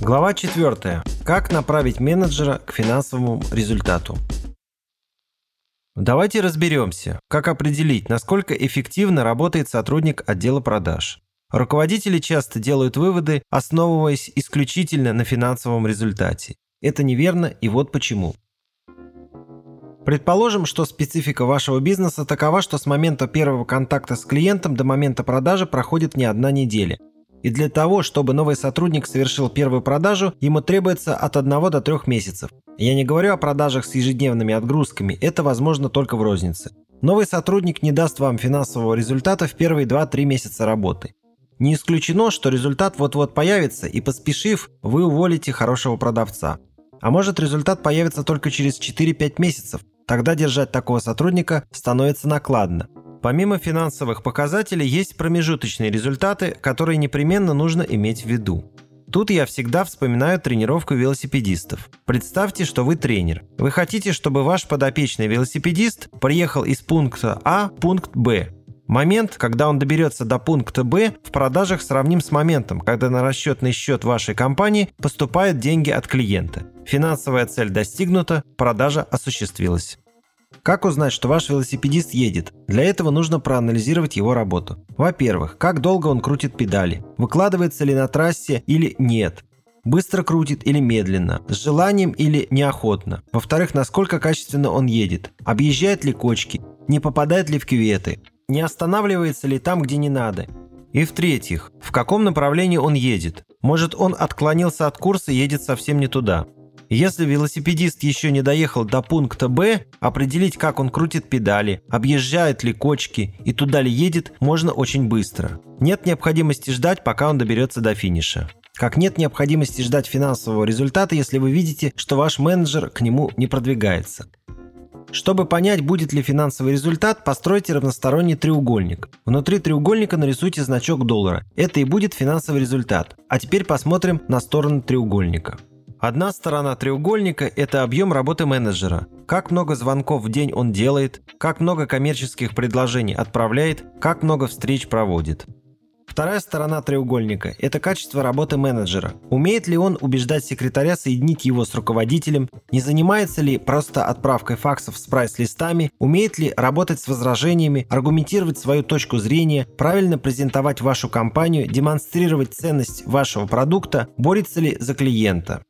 Глава 4. Как направить менеджера к финансовому результату? Давайте разберемся, как определить, насколько эффективно работает сотрудник отдела продаж. Руководители часто делают выводы, основываясь исключительно на финансовом результате. Это неверно, и вот почему. Предположим, что специфика вашего бизнеса такова, что с момента первого контакта с клиентом до момента продажи проходит не одна неделя. И для того, чтобы новый сотрудник совершил первую продажу, ему требуется от 1 до 3 месяцев. Я не говорю о продажах с ежедневными отгрузками, это возможно только в рознице. Новый сотрудник не даст вам финансового результата в первые 2-3 месяца работы. Не исключено, что результат вот-вот появится, и поспешив, вы уволите хорошего продавца. А может результат появится только через 4-5 месяцев. Тогда держать такого сотрудника становится накладно. Помимо финансовых показателей есть промежуточные результаты, которые непременно нужно иметь в виду. Тут я всегда вспоминаю тренировку велосипедистов. Представьте, что вы тренер. Вы хотите, чтобы ваш подопечный велосипедист приехал из пункта А в пункт Б. Момент, когда он доберется до пункта Б, в продажах сравним с моментом, когда на расчетный счет вашей компании поступают деньги от клиента. Финансовая цель достигнута, продажа осуществилась. Как узнать, что ваш велосипедист едет? Для этого нужно проанализировать его работу. Во-первых, как долго он крутит педали, выкладывается ли на трассе или нет, быстро крутит или медленно, с желанием или неохотно. Во-вторых, насколько качественно он едет, объезжает ли кочки, не попадает ли в кюветы, не останавливается ли там, где не надо. И в-третьих, в каком направлении он едет. Может, он отклонился от курса и едет совсем не туда. Если велосипедист еще не доехал до пункта Б, определить, как он крутит педали, объезжает ли кочки и туда ли едет, можно очень быстро. Нет необходимости ждать, пока он доберется до финиша. Как нет необходимости ждать финансового результата, если вы видите, что ваш менеджер к нему не продвигается. Чтобы понять, будет ли финансовый результат, постройте равносторонний треугольник. Внутри треугольника нарисуйте значок доллара. Это и будет финансовый результат. А теперь посмотрим на сторону треугольника. Одна сторона треугольника – это объем работы менеджера. Как много звонков в день он делает, как много коммерческих предложений отправляет, как много встреч проводит. Вторая сторона треугольника – это качество работы менеджера. Умеет ли он убеждать секретаря соединить его с руководителем, не занимается ли просто отправкой факсов с прайс-листами, умеет ли работать с возражениями, аргументировать свою точку зрения, правильно презентовать вашу компанию, демонстрировать ценность вашего продукта, борется ли за клиента.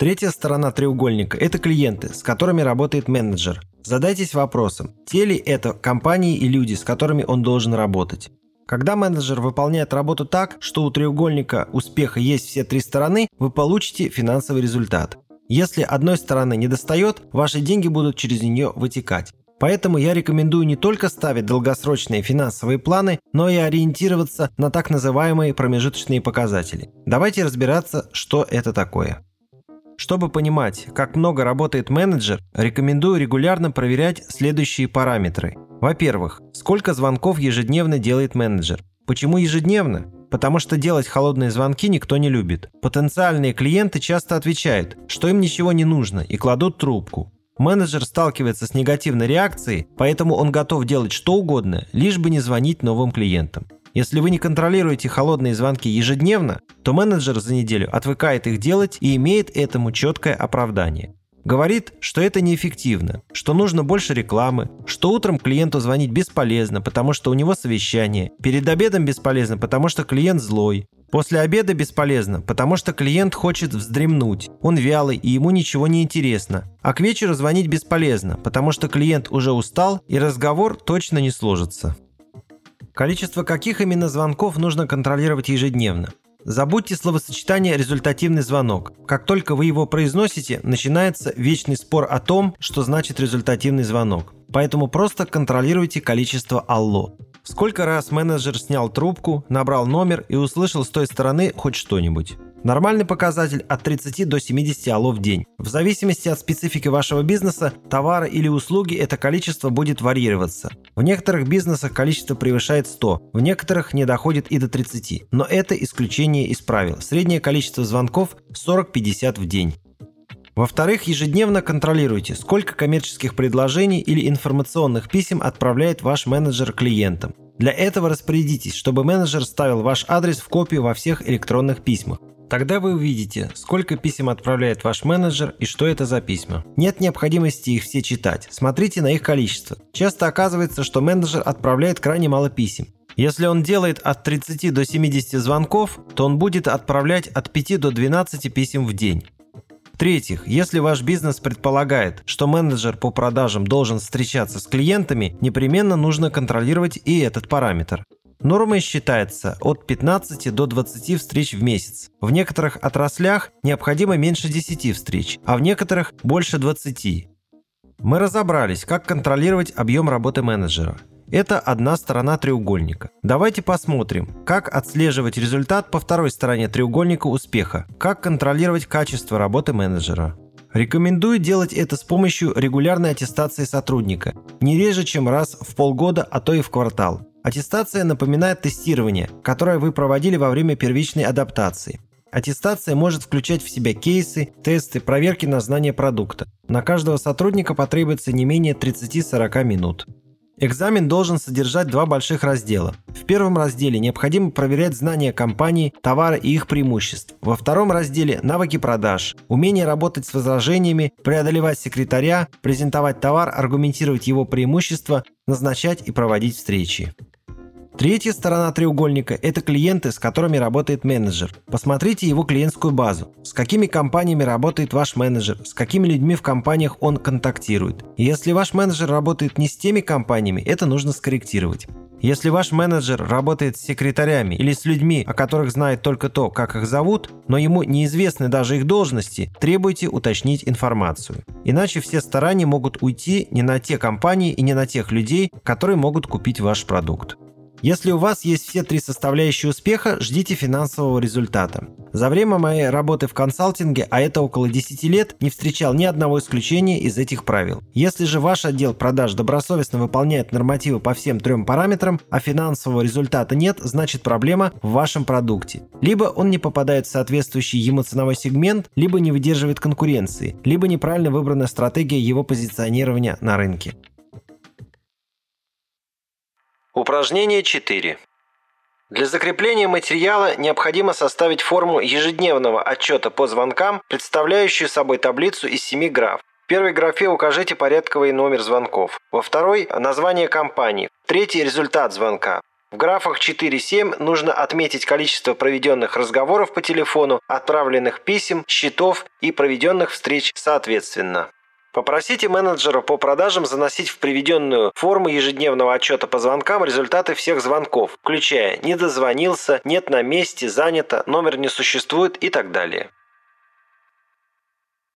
Третья сторона треугольника – это клиенты, с которыми работает менеджер. Задайтесь вопросом, те ли это компании и люди, с которыми он должен работать. Когда менеджер выполняет работу так, что у треугольника успеха есть все три стороны, вы получите финансовый результат. Если одной стороны не достает, ваши деньги будут через нее вытекать. Поэтому я рекомендую не только ставить долгосрочные финансовые планы, но и ориентироваться на так называемые промежуточные показатели. Давайте разбираться, что это такое. Чтобы понимать, как много работает менеджер, рекомендую регулярно проверять следующие параметры. Во-первых, сколько звонков ежедневно делает менеджер. Почему ежедневно? Потому что делать холодные звонки никто не любит. Потенциальные клиенты часто отвечают, что им ничего не нужно и кладут трубку. Менеджер сталкивается с негативной реакцией, поэтому он готов делать что угодно, лишь бы не звонить новым клиентам. Если вы не контролируете холодные звонки ежедневно, то менеджер за неделю отвыкает их делать и имеет этому четкое оправдание. Говорит, что это неэффективно, что нужно больше рекламы, что утром клиенту звонить бесполезно, потому что у него совещание, перед обедом бесполезно, потому что клиент злой, после обеда бесполезно, потому что клиент хочет вздремнуть, он вялый и ему ничего не интересно, а к вечеру звонить бесполезно, потому что клиент уже устал и разговор точно не сложится. Количество каких именно звонков нужно контролировать ежедневно. Забудьте словосочетание «результативный звонок». Как только вы его произносите, начинается вечный спор о том, что значит результативный звонок. Поэтому просто контролируйте количество «алло». Сколько раз менеджер снял трубку, набрал номер и услышал с той стороны хоть что-нибудь. Нормальный показатель от 30 до 70 алло в день. В зависимости от специфики вашего бизнеса, товара или услуги это количество будет варьироваться. В некоторых бизнесах количество превышает 100, в некоторых не доходит и до 30. Но это исключение из правил. Среднее количество звонков 40-50 в день. Во-вторых, ежедневно контролируйте, сколько коммерческих предложений или информационных писем отправляет ваш менеджер клиентам. Для этого распорядитесь, чтобы менеджер ставил ваш адрес в копию во всех электронных письмах. Тогда вы увидите, сколько писем отправляет ваш менеджер и что это за письма. Нет необходимости их все читать, смотрите на их количество. Часто оказывается, что менеджер отправляет крайне мало писем. Если он делает от 30 до 70 звонков, то он будет отправлять от 5 до 12 писем в день. В-третьих, если ваш бизнес предполагает, что менеджер по продажам должен встречаться с клиентами, непременно нужно контролировать и этот параметр. Нормой считается от 15 до 20 встреч в месяц. В некоторых отраслях необходимо меньше 10 встреч, а в некоторых больше 20. Мы разобрались, как контролировать объем работы менеджера. Это одна сторона треугольника. Давайте посмотрим, как отслеживать результат по второй стороне треугольника успеха, как контролировать качество работы менеджера. Рекомендую делать это с помощью регулярной аттестации сотрудника, не реже, чем раз в полгода, а то и в квартал. Аттестация напоминает тестирование, которое вы проводили во время первичной адаптации. Аттестация может включать в себя кейсы, тесты, проверки на знание продукта. На каждого сотрудника потребуется не менее 30-40 минут. Экзамен должен содержать два больших раздела. В первом разделе необходимо проверять знания компании, товара и их преимуществ. Во втором разделе – навыки продаж, умение работать с возражениями, преодолевать секретаря, презентовать товар, аргументировать его преимущества, назначать и проводить встречи. Третья сторона треугольника – это клиенты, с которыми работает менеджер. Посмотрите его клиентскую базу. С какими компаниями работает ваш менеджер, с какими людьми в компаниях он контактирует. Если ваш менеджер работает не с теми компаниями, это нужно скорректировать. Если ваш менеджер работает с секретарями или с людьми, о которых знает только то, как их зовут, но ему неизвестны даже их должности, требуйте уточнить информацию. Иначе все старания могут уйти не на те компании и не на тех людей, которые могут купить ваш продукт. Если у вас есть все три составляющие успеха, ждите финансового результата. За время моей работы в консалтинге, а это около 10 лет, не встречал ни одного исключения из этих правил. Если же ваш отдел продаж добросовестно выполняет нормативы по всем трем параметрам, а финансового результата нет, значит проблема в вашем продукте. Либо он не попадает в соответствующий ему ценовой сегмент, либо не выдерживает конкуренции, либо неправильно выбрана стратегия его позиционирования на рынке. Упражнение 4. Для закрепления материала необходимо составить форму ежедневного отчета по звонкам, представляющую собой таблицу из семи граф. В первой графе укажите порядковый номер звонков. Во второй – название компании. В третьей – результат звонка. В графах 4-7 нужно отметить количество проведенных разговоров по телефону, отправленных писем, счетов и проведенных встреч соответственно. Попросите менеджера по продажам заносить в приведенную форму ежедневного отчета по звонкам результаты всех звонков, включая «не дозвонился», «нет на месте», «занято», «номер не существует» и так далее.